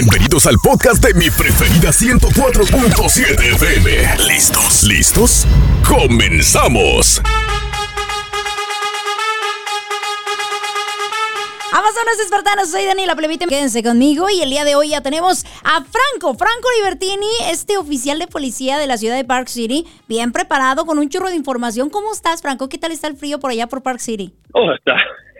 Bienvenidos al podcast de mi preferida 104.7 FM. ¿Listos? ¿Listos? ¡Comenzamos! Amazonas espartanos, soy Daniela Plevite, quédense conmigo y el día de hoy ya tenemos a Franco, Franco Libertini, este oficial de policía de la ciudad de Park City, bien preparado con un churro de información. ¿Cómo estás, Franco? ¿Qué tal está el frío por allá por Park City? Oh, está,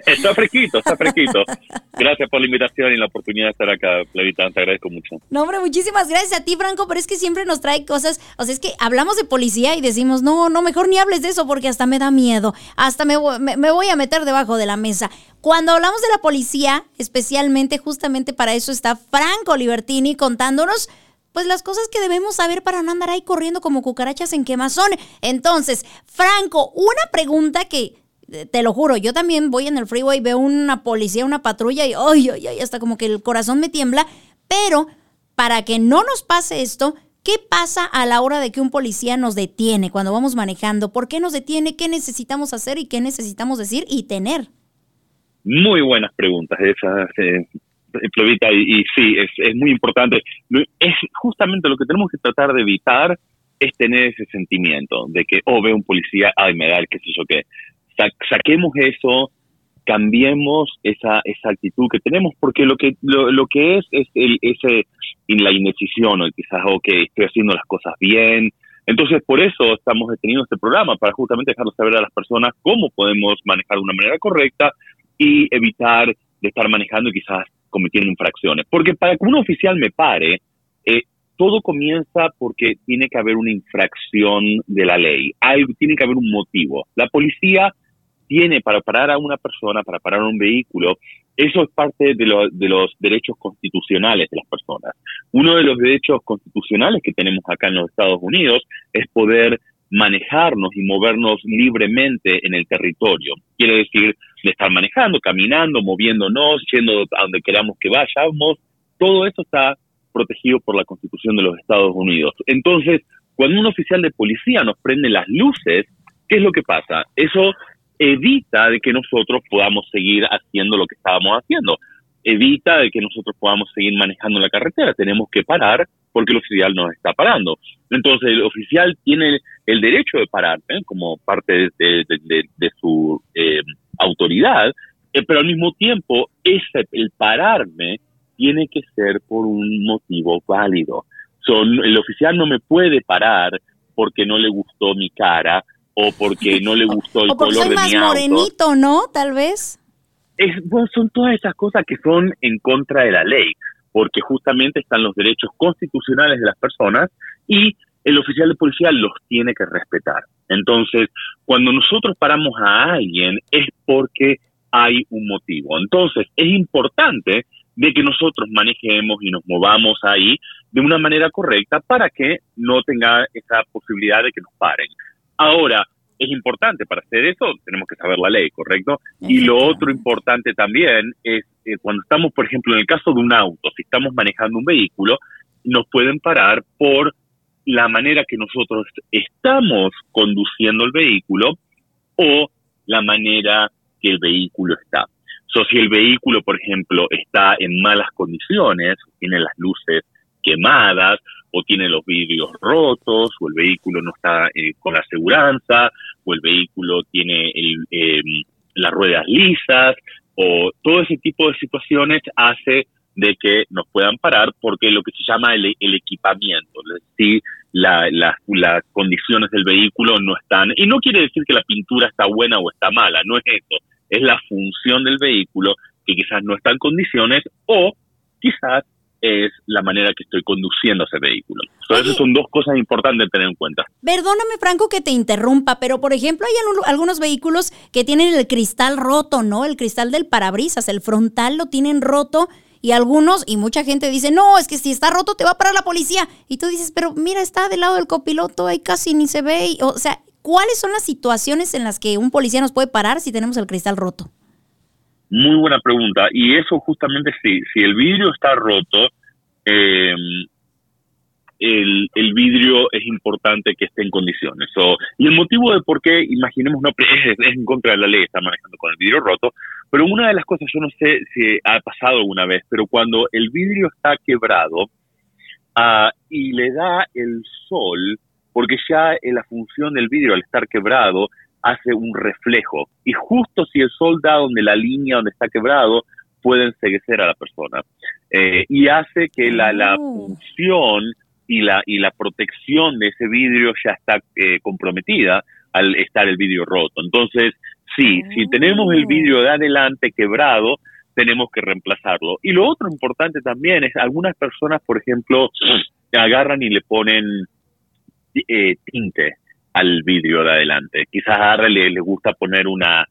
Está fresquito, está fresquito. Gracias por la invitación y la oportunidad de estar acá, Plevita, te agradezco mucho. No, hombre, muchísimas gracias a ti, Franco, pero es que siempre nos trae cosas, o sea, es que hablamos de policía y decimos, no, no, mejor ni hables de eso porque hasta me da miedo, hasta me, me voy a meter debajo de la mesa. Cuando hablamos de la policía, especialmente, justamente para eso está Franco Libertini contándonos pues las cosas que debemos saber para no andar ahí corriendo como cucarachas en quemazón. Entonces, Franco, una pregunta que te lo juro, yo también voy en el freeway, veo una policía, una patrulla y ay, ay, ay, hasta como que el corazón me tiembla. Pero para que no nos pase esto, ¿qué pasa a la hora de que un policía nos detiene cuando vamos manejando? ¿Por qué nos detiene? ¿Qué necesitamos hacer y qué necesitamos decir y tener? Muy buenas preguntas esas, eh, y, sí, es, es muy importante. Es justamente lo que tenemos que tratar de evitar es tener ese sentimiento de que, oh, veo un policía, ay, me da el qué sé yo qué saquemos eso, cambiemos esa, esa actitud que tenemos, porque lo que, lo, que es es el, ese, la indecisión, o quizás, ok, estoy haciendo las cosas bien. Entonces, por eso estamos deteniendo este programa, para justamente dejarlo saber a las personas cómo podemos manejar de una manera correcta y evitar de estar manejando y quizás cometiendo infracciones. Porque para que un oficial me pare, eh, todo comienza porque tiene que haber una infracción de la ley, algo, tiene que haber un motivo. La policía tiene para parar a una persona, para parar un vehículo, eso es parte de, de, los derechos constitucionales de las personas. Uno de los derechos constitucionales que tenemos acá en los Estados Unidos es poder manejarnos y movernos libremente en el territorio. Quiere decir, de estar manejando, caminando, moviéndonos, yendo a donde queramos que vayamos. Todo eso está protegido por la Constitución de los Estados Unidos. Entonces, cuando un oficial de policía nos prende las luces, ¿qué es lo que pasa? Eso evita de que nosotros podamos seguir haciendo lo que estábamos haciendo. Evita de que nosotros podamos seguir manejando la carretera. Tenemos que parar porque el oficial nos está parando. Entonces, el oficial tiene el derecho de parar ¿eh? como parte de, su eh, autoridad, eh, pero al mismo tiempo, ese, el pararme tiene que ser por un motivo válido. El oficial no me puede parar porque no le gustó mi cara o porque no le gustó el color de más mi auto. morenito, ¿no? Tal vez. Es, son todas esas cosas que son en contra de la ley, porque justamente están los derechos constitucionales de las personas y el oficial de policía los tiene que respetar. Entonces, cuando nosotros paramos a alguien es porque hay un motivo. Entonces, es importante de que nosotros manejemos y nos movamos ahí de una manera correcta para que no tenga esa posibilidad de que nos paren. Ahora, es importante para hacer eso, tenemos que saber la ley, ¿correcto? Y lo otro importante también es eh, cuando estamos, por ejemplo, en el caso de un auto, si estamos manejando un vehículo, nos pueden parar por la manera que nosotros estamos conduciendo el vehículo o la manera que el vehículo está. So, si el vehículo, por ejemplo, está en malas condiciones, tiene las luces quemadas o tiene los vidrios rotos, o el vehículo no está eh, con aseguranza, o el vehículo tiene em, las ruedas lisas, o todo ese tipo de situaciones hace de que nos puedan parar porque lo que se llama el, equipamiento, decir, las condiciones del vehículo no están, y no quiere decir que la pintura está buena o está mala, no es eso, es la función del vehículo que quizás no está en condiciones o quizás es la manera que estoy conduciendo ese vehículo. Entonces, son dos cosas importantes de tener en cuenta. Perdóname, Franco, que te interrumpa, pero por ejemplo, hay algunos vehículos que tienen el cristal roto, ¿no? El cristal del parabrisas, el frontal lo tienen roto. Y algunos, y mucha gente dice, no, es que si está roto te va a parar la policía. Y tú dices, pero mira, está del lado del copiloto, ahí casi ni se ve. o sea, ¿cuáles son las situaciones en las que un policía nos puede parar si tenemos el cristal roto? Muy buena pregunta. Y eso justamente sí, si el vidrio está roto, eh, el, el, vidrio es importante que esté en condiciones. y el motivo de por qué, imaginemos, no es, en contra de la ley, está manejando con el vidrio roto, pero una de las cosas, yo no sé si ha pasado alguna vez, pero cuando el vidrio está quebrado uh, y le da el sol, porque ya en la función del vidrio al estar quebrado hace un reflejo, y justo si el sol da donde la línea donde está quebrado, puede enseguecer a la persona. Eh, y hace que la, la oh. función y la, y la protección de ese vidrio ya está eh, comprometida al estar el vidrio roto. Entonces, sí, si tenemos el vidrio de adelante quebrado, tenemos que reemplazarlo. Y lo otro importante también es, algunas personas, por ejemplo, agarran y le ponen eh, tinte al vidrio de adelante. Quizás a le, le gusta poner una,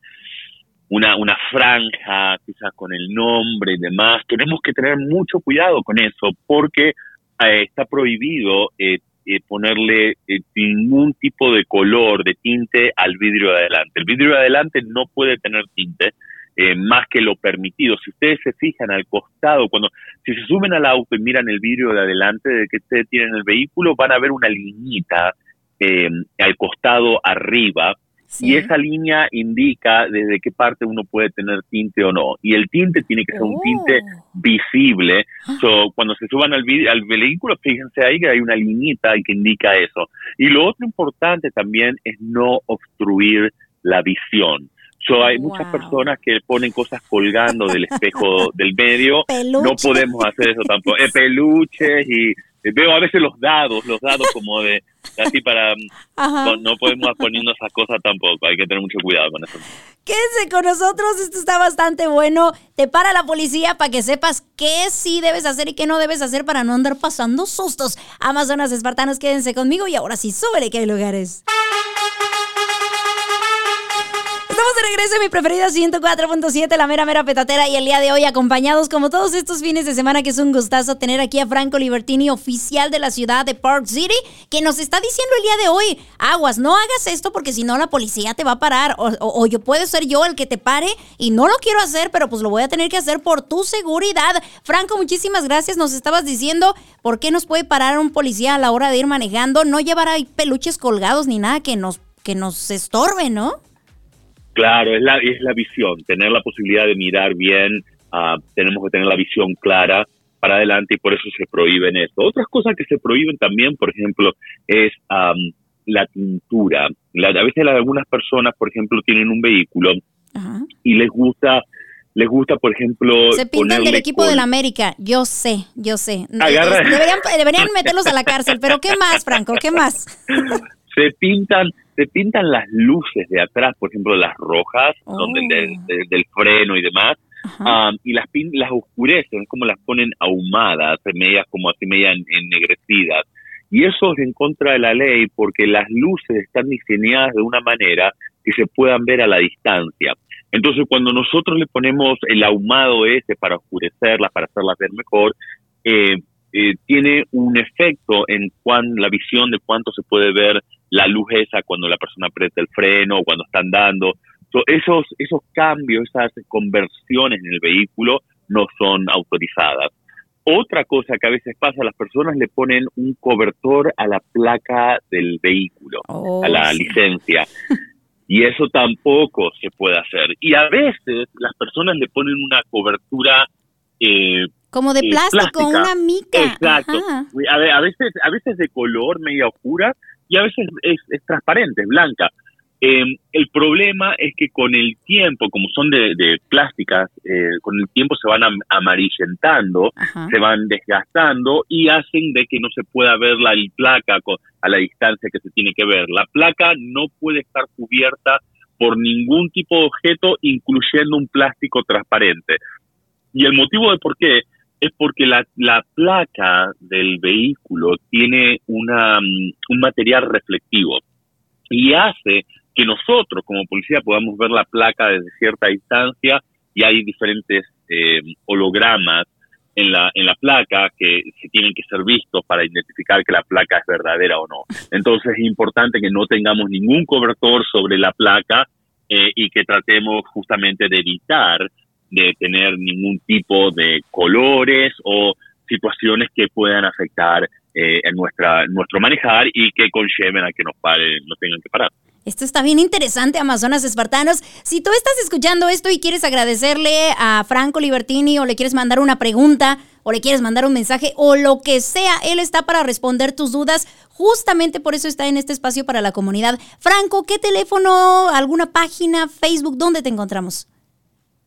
una, una franja, quizás con el nombre y demás. Tenemos que tener mucho cuidado con eso porque eh, está prohibido eh, eh, ponerle ningún tipo de color, de tinte al vidrio de adelante. El vidrio de adelante no puede tener tinte. más que lo permitido. Si ustedes se fijan al costado, cuando si se suben al auto y miran el vidrio de adelante de que ustedes tienen el vehículo, van a ver una liñita al costado arriba y esa línea indica desde qué parte uno puede tener tinte o no. Y el tinte tiene que ser un tinte oh. visible. Ah. So, cuando se suban al, al vehículo, fíjense ahí que hay una liñita que indica eso. Y lo otro importante también es no obstruir la visión. So, hay muchas personas que ponen cosas colgando del espejo del medio. No podemos hacer eso tampoco. Eh, peluches y eh, veo a veces los dados, los dados como de así para no, podemos poniendo esas cosas tampoco, hay que tener mucho cuidado con eso. Quédense con nosotros, esto está bastante bueno. Te para la policía para que sepas qué sí debes hacer y qué no debes hacer para no andar pasando sustos. Amazonas espartanos, quédense conmigo y ahora sí, súbele que hay lugares. Regreso en mi preferida 104.7, la mera mera petatera y el día de hoy acompañados como todos estos fines de semana que es un gustazo tener aquí a Franco Libertini, oficial de la ciudad de Park City, que nos está diciendo el día de hoy, aguas, no hagas esto porque si no la policía te va a parar o, yo puedo ser yo el que te pare y no lo quiero hacer, pero pues lo voy a tener que hacer por tu seguridad. Franco, muchísimas gracias, nos estabas diciendo por qué nos puede parar un policía a la hora de ir manejando, no llevar ahí peluches colgados ni nada que nos, que nos estorbe, ¿no? Claro, es la, es la visión, tener la posibilidad de mirar bien, uh, tenemos que tener la visión clara para adelante y por eso se prohíben esto. Otras cosas que se prohíben también, por ejemplo, es um, la tintura. a veces algunas personas, por ejemplo, tienen un vehículo y les gusta les gusta, por ejemplo... Se pintan del equipo de la América, yo sé, yo sé. Deberían, deberían meterlos a la cárcel, pero ¿qué más, Franco? ¿Qué más? se pintan se pintan las luces de atrás, por ejemplo, las rojas, donde oh. del, freno y demás, um, y las, las oscurecen, como las ponen ahumadas, medias como así media ennegrecidas. Y eso es en contra de la ley porque las luces están diseñadas de una manera que se puedan ver a la distancia. Entonces, cuando nosotros le ponemos el ahumado ese para oscurecerlas, para hacerlas ver mejor, eh, eh, tiene un efecto en cuán, la visión de cuánto se puede ver la luz esa cuando la persona aprieta el freno o cuando está andando. esos, esos cambios, esas conversiones en el vehículo no son autorizadas. Otra cosa que a veces pasa, las personas le ponen un cobertor a la placa del vehículo, oh, a la licencia. Y eso tampoco se puede hacer. Y a veces las personas le ponen una cobertura eh, como de eh, plástico, una mica. Exacto. A, veces, a veces de color media oscura y a veces es, transparente, es blanca. Em, el problema es que con el tiempo, como son de, plásticas, eh, con el tiempo se van amarillentando, se van desgastando y hacen de que no se pueda ver la placa a la distancia que se tiene que ver. La placa no puede estar cubierta por ningún tipo de objeto, incluyendo un plástico transparente. Y el motivo de por qué es porque la, la placa del vehículo tiene una, mm, un material reflectivo y hace que nosotros como policía podamos ver la placa desde cierta distancia y hay diferentes eh, hologramas en la, en la placa que se tienen que ser vistos para identificar que la placa es verdadera o no. Entonces es importante que no tengamos ningún cobertor sobre la placa eh, y que tratemos justamente de evitar de tener ningún tipo de colores o situaciones que puedan afectar eh, en nuestra nuestro manejar y que conlleven a que nos paren, no tengan que parar. Esto está bien interesante, Amazonas Espartanos. Si tú estás escuchando esto y quieres agradecerle a Franco Libertini o le quieres mandar una pregunta o le quieres mandar un mensaje o lo que sea, él está para responder tus dudas. Justamente por eso está en este espacio para la comunidad. Franco, ¿qué teléfono, alguna página, Facebook, dónde te encontramos?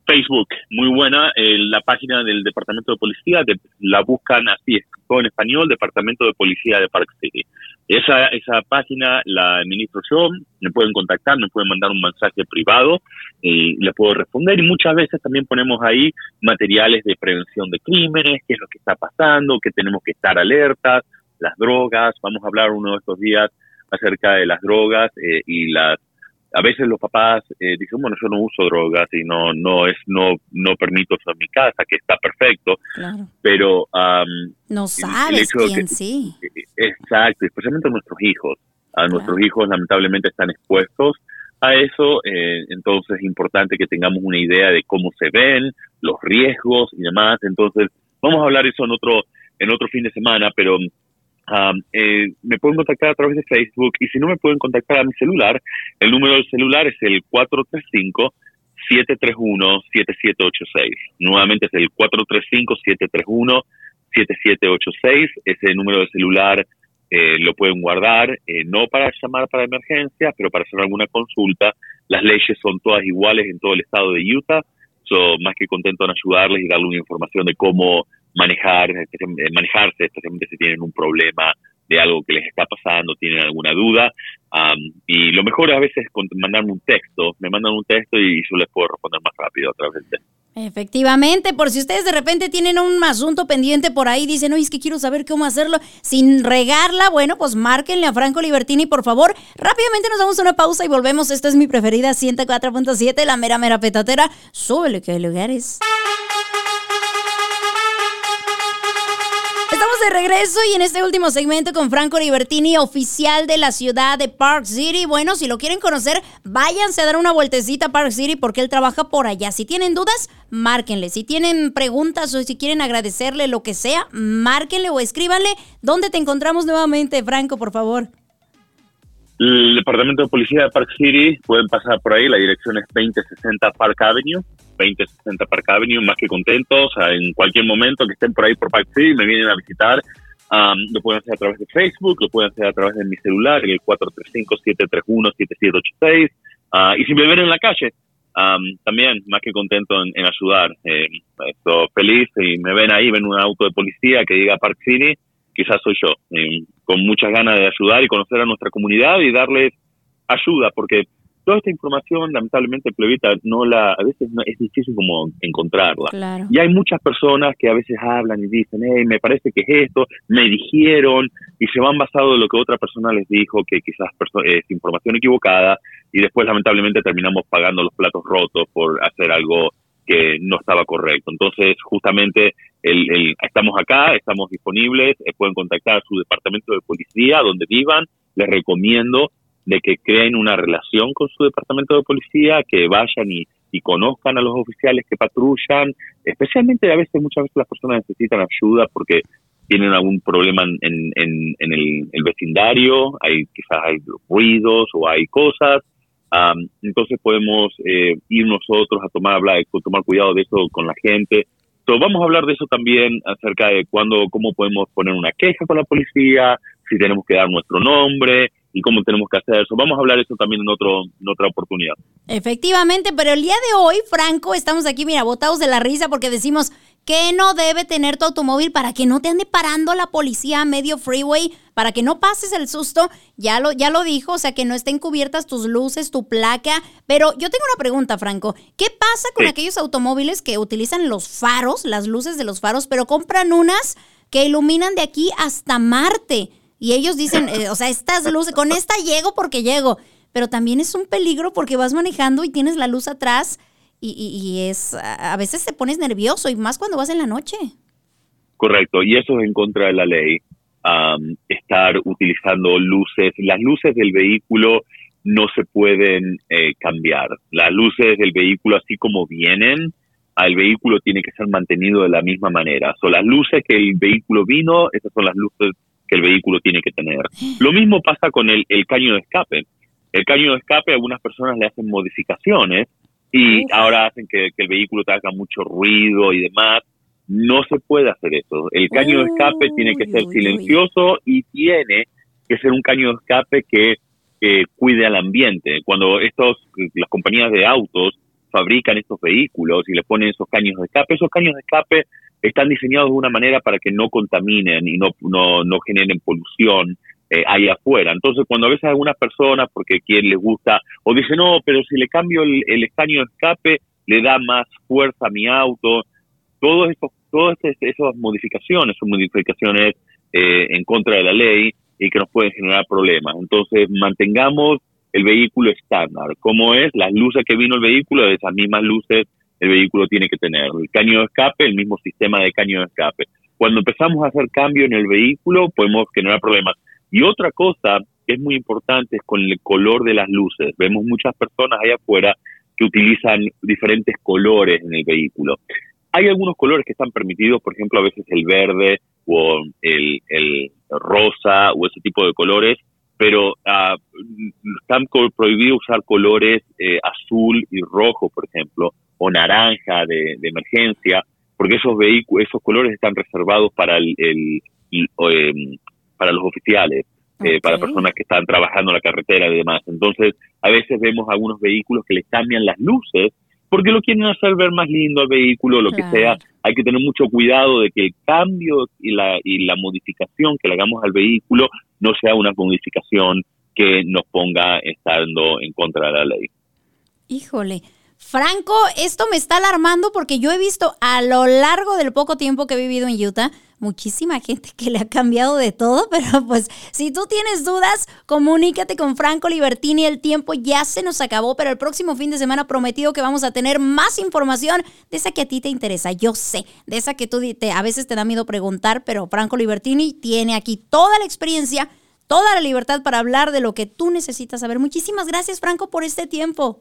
Facebook, muy buena. Eh, la página del Departamento de Policía, la buscan así, en español, Departamento de Policía de Park City. Esa, esa página la administro yo, me pueden contactar, me pueden mandar un mensaje privado y les puedo responder. Y muchas veces también ponemos ahí materiales de prevención de crímenes, qué es lo que está pasando, que tenemos que estar alertas, las drogas. Vamos a hablar uno de estos días acerca de las drogas eh, y las a veces los papás eh, dicen, bueno, yo no uso drogas y no no es no no permito eso en mi casa, que está perfecto, pero no sabes quién sí. Exacto, especialmente a nuestros hijos. A nuestros hijos lamentablemente están expuestos a eso, eh, entonces es importante que tengamos una idea de cómo se ven, los riesgos y demás. Entonces, vamos a hablar eso en otro en otro fin de semana, pero eh, me pueden contactar a través de Facebook y si no me pueden contactar a mi celular, el número del celular es el 435 731-7786. Nuevamente es el 435-731-7786. Ese número de celular eh, lo pueden guardar, eh, no para llamar para emergencias, pero para hacer alguna consulta. Las leyes son todas iguales en todo el estado de Utah. So, más que contento en ayudarles y darle una información de cómo manejar, eh, manejarse, especialmente si tienen un problema de algo que les está pasando, tienen alguna duda. y lo mejor a veces es mandarme un texto, me mandan un texto y yo les puedo responder más rápido a través del texto. Efectivamente, por si ustedes de repente tienen un asunto pendiente por ahí, dicen, oye, es que quiero saber cómo hacerlo sin regarla, bueno, pues márquenle a Franco Libertini, por favor. Rápidamente nos damos una pausa y volvemos. Esta es mi preferida, 104.7, la mera mera petatera. Súbele que hay lugares. De regreso y en este último segmento con Franco Libertini, oficial de la ciudad de Park City. Bueno, si lo quieren conocer, váyanse a dar una vueltecita a Park City porque él trabaja por allá. Si tienen dudas, márquenle. Si tienen preguntas o si quieren agradecerle lo que sea, márquenle o escríbanle. ¿Dónde te encontramos nuevamente, Franco, por favor? El Departamento de Policía de Park City, pueden pasar por ahí, la dirección es 2060 Park Avenue. 2060 Park Avenue, más que contentos. en cualquier momento que estén por ahí por Park City, me vienen a visitar. lo pueden hacer a través de Facebook, lo pueden hacer a través de mi celular, el 435-731-7786. Ah, y si me ven en la calle, también más que contento en, ayudar. Eh, estoy feliz y me ven ahí, ven un auto de policía que diga Park City, quizás soy yo, eh, con muchas ganas de ayudar y conocer a nuestra comunidad y darles ayuda, porque toda esta información, lamentablemente, Plebita, no la, a veces no, es difícil como encontrarla. Y hay muchas personas que a veces hablan y dicen, hey, me parece que es esto, me dijeron, y se van basado en lo que otra persona les dijo, que quizás es información equivocada, y después, lamentablemente, terminamos pagando los platos rotos por hacer algo que no estaba correcto. Entonces, justamente, el, estamos acá, estamos disponibles, eh, pueden contactar a su departamento de policía, donde vivan, les recomiendo de que creen una relación con su departamento de policía, que vayan y, conozcan a los oficiales que patrullan, especialmente a veces, muchas veces las personas necesitan ayuda porque tienen algún problema en, en, el, vecindario, hay quizás hay ruidos o hay cosas, entonces podemos eh, ir nosotros a tomar, hablar, tomar cuidado de eso con la gente. Entonces vamos a hablar de eso también acerca de cuándo, cómo podemos poner una queja con la policía, si tenemos que dar nuestro nombre, y cómo tenemos que hacer eso. Vamos a hablar de eso también en, otro, en otra oportunidad. Efectivamente, pero el día de hoy, Franco, estamos aquí, mira, botados de la risa porque decimos que no debe tener tu automóvil para que no te ande parando la policía a medio freeway, para que no pases el susto. Ya lo, ya lo dijo, o sea, que no estén cubiertas tus luces, tu placa. Pero yo tengo una pregunta, Franco. ¿Qué pasa con aquellos automóviles que utilizan los faros, las luces de los faros, pero compran unas que iluminan de aquí hasta Marte? Y ellos dicen, eh, o sea, estas luces, con esta llego porque llego. Pero también es un peligro porque vas manejando y tienes la luz atrás y, es, a veces te pones nervioso y más cuando vas en la noche. Correcto, y eso es en contra de la ley. estar utilizando luces, las luces del vehículo no se pueden eh, cambiar. Las luces del vehículo, así como vienen, al vehículo tiene que ser mantenido de la misma manera. Son las luces que el vehículo vino, esas son las luces que el vehículo tiene que tener. Lo mismo pasa con el, el caño de escape. El caño de escape, algunas personas le hacen modificaciones y ahora hacen que, el vehículo te haga mucho ruido y demás. No se puede hacer eso. El caño de escape tiene que ser silencioso y tiene que ser un caño de escape que, cuide al ambiente. Cuando estos, las compañías de autos fabrican estos vehículos y le ponen esos caños de escape, esos caños de escape están diseñados de una manera para que no contaminen y no, no, no generen polución eh, ahí afuera. Entonces, cuando a veces algunas personas, porque quien les gusta, o dicen, no, pero si le cambio el, el de escape, le da más fuerza a mi auto. Todos estos, todas esas modificaciones son modificaciones eh, en contra de la ley y que nos pueden generar problemas. Entonces, mantengamos el vehículo estándar. Como es, las luces que vino el vehículo, esas mismas luces el vehículo tiene que tener. El caño de escape, el mismo sistema de caño de escape. Cuando empezamos a hacer cambio en el vehículo, podemos generar problemas. Y otra cosa que es muy importante es con el color de las luces. Vemos muchas personas allá afuera que utilizan diferentes colores en el vehículo. Hay algunos colores que están permitidos, por ejemplo, a veces el verde o el, rosa o ese tipo de colores, pero uh, están prohibido usar colores eh, azul y rojo, por ejemplo, o naranja de, emergencia, porque esos vehículos, esos colores están reservados para el, em, para los oficiales, eh, para personas que están trabajando en la carretera y demás. Entonces, a veces vemos algunos vehículos que les cambian las luces porque lo quieren hacer ver más lindo al vehículo, lo que sea. Hay que tener mucho cuidado de que el cambio y la, y la modificación que le hagamos al vehículo no sea una modificación que nos ponga estando en contra de la ley. Híjole, Franco, esto me está alarmando porque yo he visto a lo largo del poco tiempo que he vivido en Utah muchísima gente que le ha cambiado de todo, pero pues si tú tienes dudas, comunícate con Franco Libertini. El tiempo ya se nos acabó, pero el próximo fin de semana prometido que vamos a tener más información de esa que a ti te interesa. Yo sé, de esa que tú te, a veces te da miedo preguntar, pero Franco Libertini tiene aquí toda la experiencia, toda la libertad para hablar de lo que tú necesitas saber. Muchísimas gracias, Franco, por este tiempo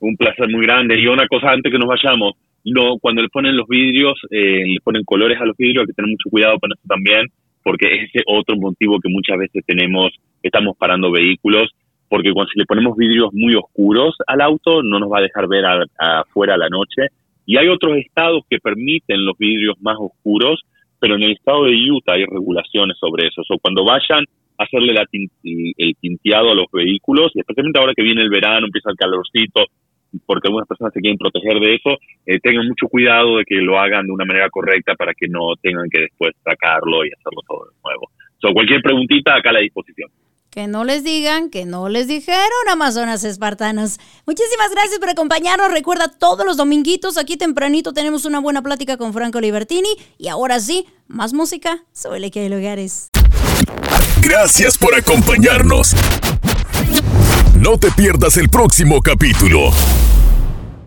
un placer muy grande. Y una cosa antes que nos vayamos, no, cuando le ponen los vidrios, eh, le ponen colores a los vidrios, hay que tener mucho cuidado con eso también, porque es ese otro motivo que muchas veces tenemos, estamos parando vehículos, porque cuando si le ponemos vidrios muy oscuros al auto, no nos va a dejar ver afuera la noche. Y hay otros estados que permiten los vidrios más oscuros, pero en el estado de Utah hay regulaciones sobre eso. O cuando vayan a hacerle la el tinteado a los vehículos, especialmente ahora que viene el verano, empieza el calorcito, porque algunas personas se quieren proteger de eso, eh, tengan mucho cuidado de que lo hagan de una manera correcta para que no tengan que después sacarlo y hacerlo todo de nuevo. So, cualquier preguntita acá a la disposición. Que no les digan, que no les dijeron, Amazonas Espartanos. Muchísimas gracias por acompañarnos. Recuerda, todos los dominguitos, aquí tempranito, tenemos una buena plática con Franco Libertini. Y ahora sí, más música, sobre que hay lugares. Gracias por acompañarnos. No te pierdas el próximo capítulo.